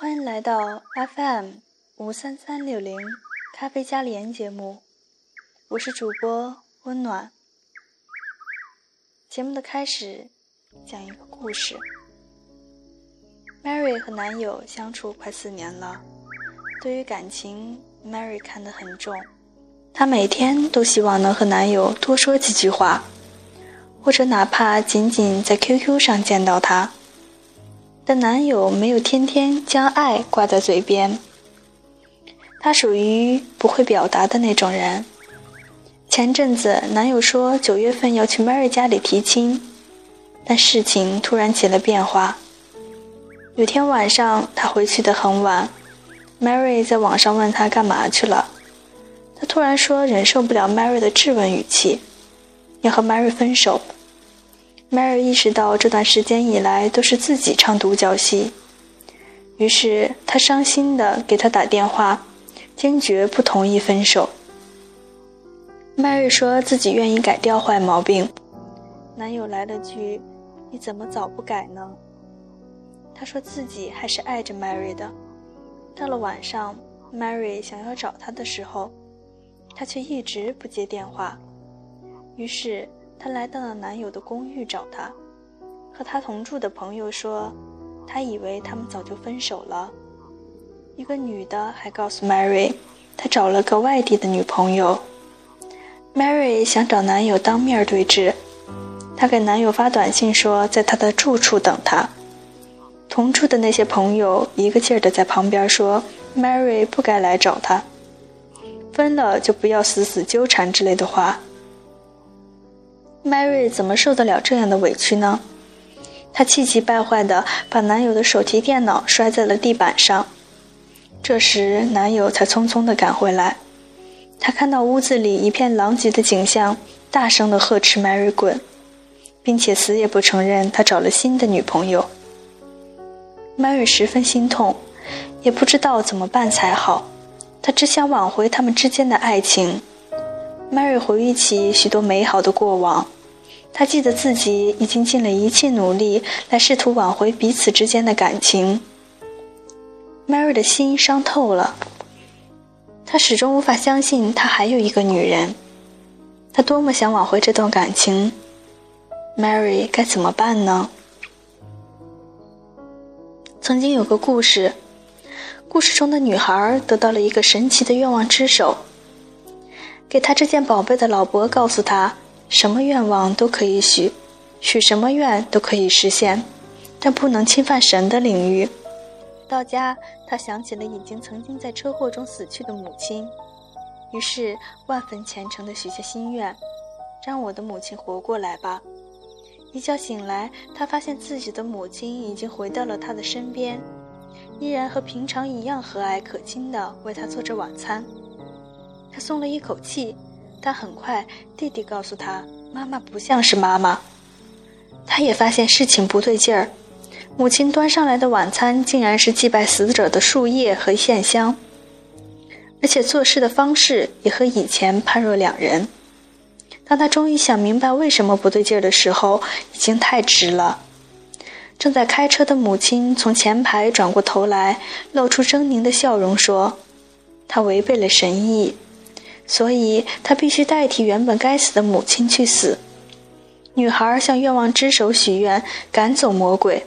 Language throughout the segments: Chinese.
欢迎来到 FM 五三三六零咖啡加连节目，我是主播温暖。节目的开始，讲一个故事。Mary 和男友相处快四年了，对于感情，Mary 看得很重。她每天都希望能和男友多说几句话，或者哪怕仅仅在 QQ 上见到他。但男友没有天天将爱挂在嘴边，他属于不会表达的那种人。前阵子，男友说九月份要去 Mary 家里提亲，但事情突然起了变化。有天晚上，他回去的很晚，Mary 在网上问他干嘛去了，他突然说忍受不了 Mary 的质问语气，要和 Mary 分手。Mary 意识到这段时间以来都是自己唱独角戏，于是她伤心的给他打电话，坚决不同意分手。Mary 说自己愿意改掉坏毛病，男友来了句：“你怎么早不改呢？”他说自己还是爱着 Mary 的。到了晚上，Mary 想要找他的时候，他却一直不接电话，于是。她来到了男友的公寓找他，和他同住的朋友说，他以为他们早就分手了。一个女的还告诉 Mary，她找了个外地的女朋友。Mary 想找男友当面对质，她给男友发短信说在他的住处等他。同住的那些朋友一个劲儿的在旁边说，Mary 不该来找他，分了就不要死死纠缠之类的话。Mary 怎么受得了这样的委屈呢？她气急败坏地把男友的手提电脑摔在了地板上。这时，男友才匆匆地赶回来。他看到屋子里一片狼藉的景象，大声地呵斥 Mary 滚，并且死也不承认他找了新的女朋友。Mary 十分心痛，也不知道怎么办才好。她只想挽回他们之间的爱情。Mary 回忆起许多美好的过往。她记得自己已经尽了一切努力来试图挽回彼此之间的感情。Mary 的心伤透了，她始终无法相信他还有一个女人。她多么想挽回这段感情，Mary 该怎么办呢？曾经有个故事，故事中的女孩得到了一个神奇的愿望之手，给他这件宝贝的老伯告诉他。什么愿望都可以许，许什么愿都可以实现，但不能侵犯神的领域。到家，他想起了已经曾经在车祸中死去的母亲，于是万分虔诚地许下心愿：让我的母亲活过来吧。一觉醒来，他发现自己的母亲已经回到了他的身边，依然和平常一样和蔼可亲地为他做着晚餐。他松了一口气。但很快，弟弟告诉他，妈妈不像是妈妈。他也发现事情不对劲儿，母亲端上来的晚餐竟然是祭拜死者的树叶和线香，而且做事的方式也和以前判若两人。当他终于想明白为什么不对劲儿的时候，已经太迟了。正在开车的母亲从前排转过头来，露出狰狞的笑容，说：“他违背了神意。”所以他必须代替原本该死的母亲去死。女孩向愿望之手许愿，赶走魔鬼。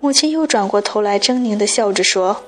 母亲又转过头来，狰狞地笑着说：“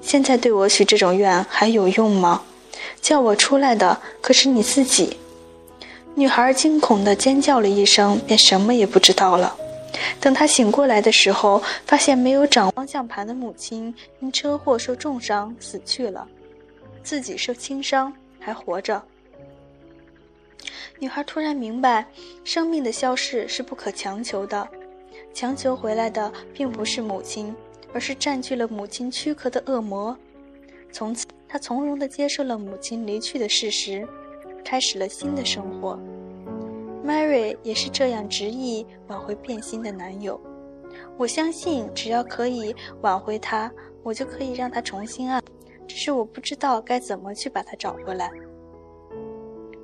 现在对我许这种愿还有用吗？叫我出来的可是你自己。”女孩惊恐地尖叫了一声，便什么也不知道了。等她醒过来的时候，发现没有掌方向盘的母亲因车祸受重伤死去了，自己受轻伤。还活着。女孩突然明白，生命的消逝是不可强求的，强求回来的并不是母亲，而是占据了母亲躯壳的恶魔。从此，她从容地接受了母亲离去的事实，开始了新的生活。Mary 也是这样执意挽回变心的男友。我相信，只要可以挽回他，我就可以让他重新爱。只是我不知道该怎么去把他找回来。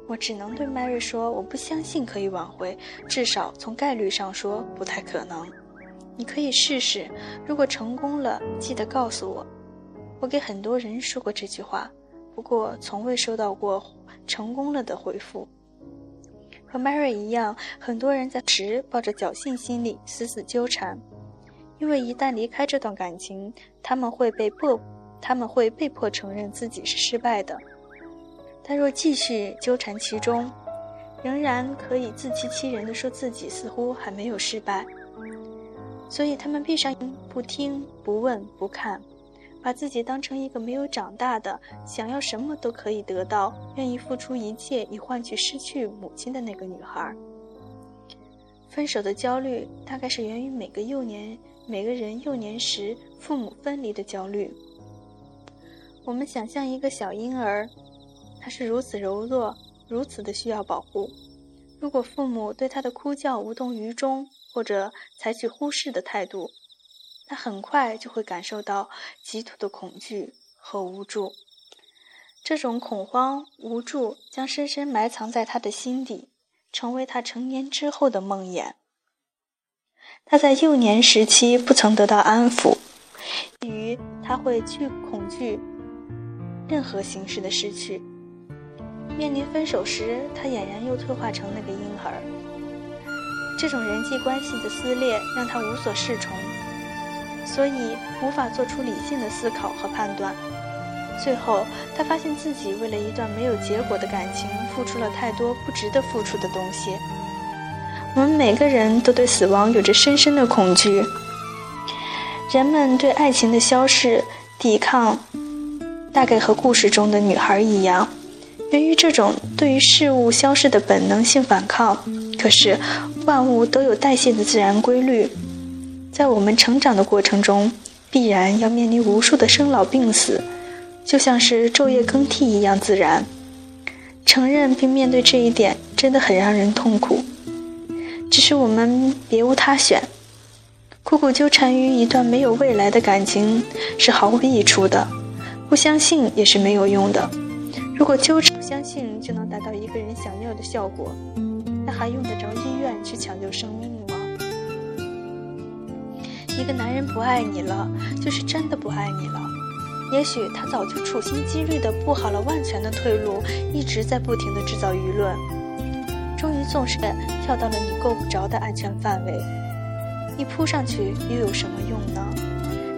我只能对 Mary 说，我不相信可以挽回，至少从概率上说不太可能。你可以试试，如果成功了，记得告诉我。我给很多人说过这句话，不过从未收到过成功了的回复。和 Mary 一样，很多人在时抱着侥幸心理死死纠缠，因为一旦离开这段感情，他们会被迫，他们会被迫承认自己是失败的。但若继续纠缠其中，仍然可以自欺欺人的说自己似乎还没有失败。所以他们闭上眼，不听、不问、不看，把自己当成一个没有长大的、想要什么都可以得到、愿意付出一切以换取失去母亲的那个女孩。分手的焦虑大概是源于每个幼年、每个人幼年时父母分离的焦虑。我们想象一个小婴儿，他是如此柔弱，如此的需要保护。如果父母对他的哭叫无动于衷，或者采取忽视的态度，他很快就会感受到极度的恐惧和无助。这种恐慌、无助将深深埋藏在他的心底，成为他成年之后的梦魇。他在幼年时期不曾得到安抚，于他会惧恐惧任何形式的失去。面临分手时，他俨然又退化成那个婴儿。这种人际关系的撕裂让他无所适从，所以无法做出理性的思考和判断。最后，他发现自己为了一段没有结果的感情，付出了太多不值得付出的东西。我们每个人都对死亡有着深深的恐惧，人们对爱情的消逝抵抗，大概和故事中的女孩一样，源于这种对于事物消逝的本能性反抗。可是。万物都有代谢的自然规律，在我们成长的过程中，必然要面临无数的生老病死，就像是昼夜更替一样自然。承认并面对这一点，真的很让人痛苦。只是我们别无他选，苦苦纠缠于一段没有未来的感情是毫无益处的，不相信也是没有用的。如果纠缠不相信就能达到一个人想要的效果。那还用得着医院去抢救生命吗？一个男人不爱你了，就是真的不爱你了。也许他早就处心积虑地布好了万全的退路，一直在不停地制造舆论，终于纵身跳到了你够不着的安全范围。你扑上去又有什么用呢？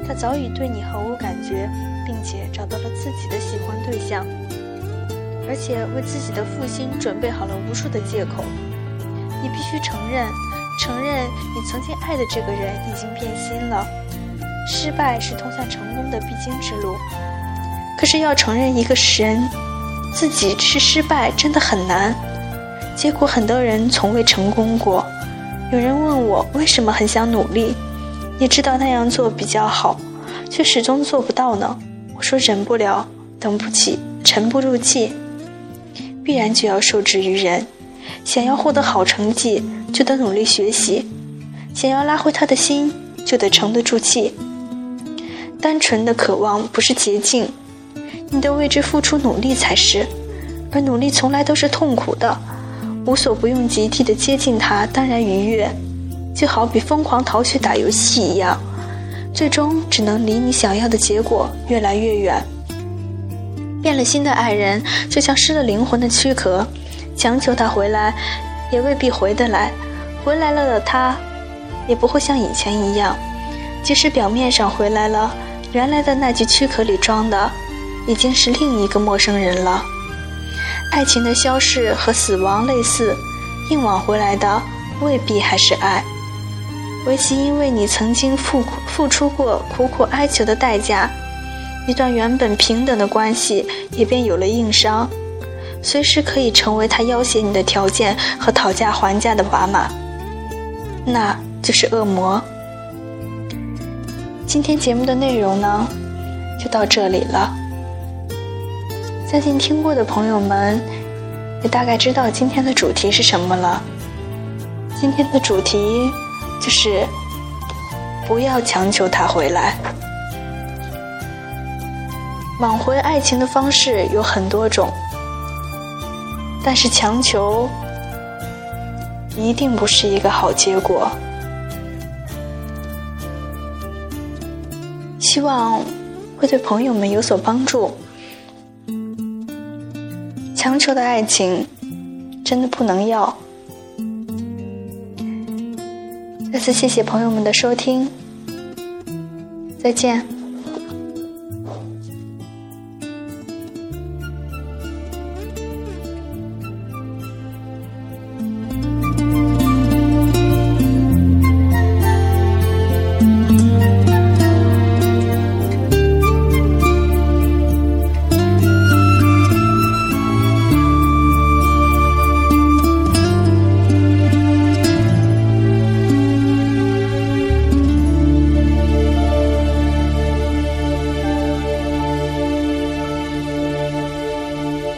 他早已对你毫无感觉，并且找到了自己的喜欢对象，而且为自己的负心准备好了无数的借口。你必须承认，承认你曾经爱的这个人已经变心了。失败是通向成功的必经之路，可是要承认一个人自己是失败真的很难。结果很多人从未成功过。有人问我为什么很想努力，也知道那样做比较好，却始终做不到呢？说忍不了，等不起，沉不住气，必然就要受制于人。想要获得好成绩，就得努力学习；想要拉回他的心，就得沉得住气。单纯的渴望不是捷径，你得为之付出努力才是。而努力从来都是痛苦的，无所不用其极的接近他，当然愉悦。就好比疯狂逃学打游戏一样，最终只能离你想要的结果越来越远。变了心的爱人，就像失了灵魂的躯壳。强求他回来，也未必回得来；回来了的他，也不会像以前一样。即使表面上回来了，原来的那具躯壳里装的，已经是另一个陌生人了。爱情的消逝和死亡类似，硬往回来的未必还是爱。唯其因为你曾经付付出过苦苦哀求的代价，一段原本平等的关系也便有了硬伤。随时可以成为他要挟你的条件和讨价还价的砝码，那就是恶魔。今天节目的内容呢，就到这里了。相信听过的朋友们，也大概知道今天的主题是什么了。今天的主题就是不要强求他回来。挽回爱情的方式有很多种。但是强求一定不是一个好结果。希望会对朋友们有所帮助。强求的爱情真的不能要。再次谢谢朋友们的收听，再见。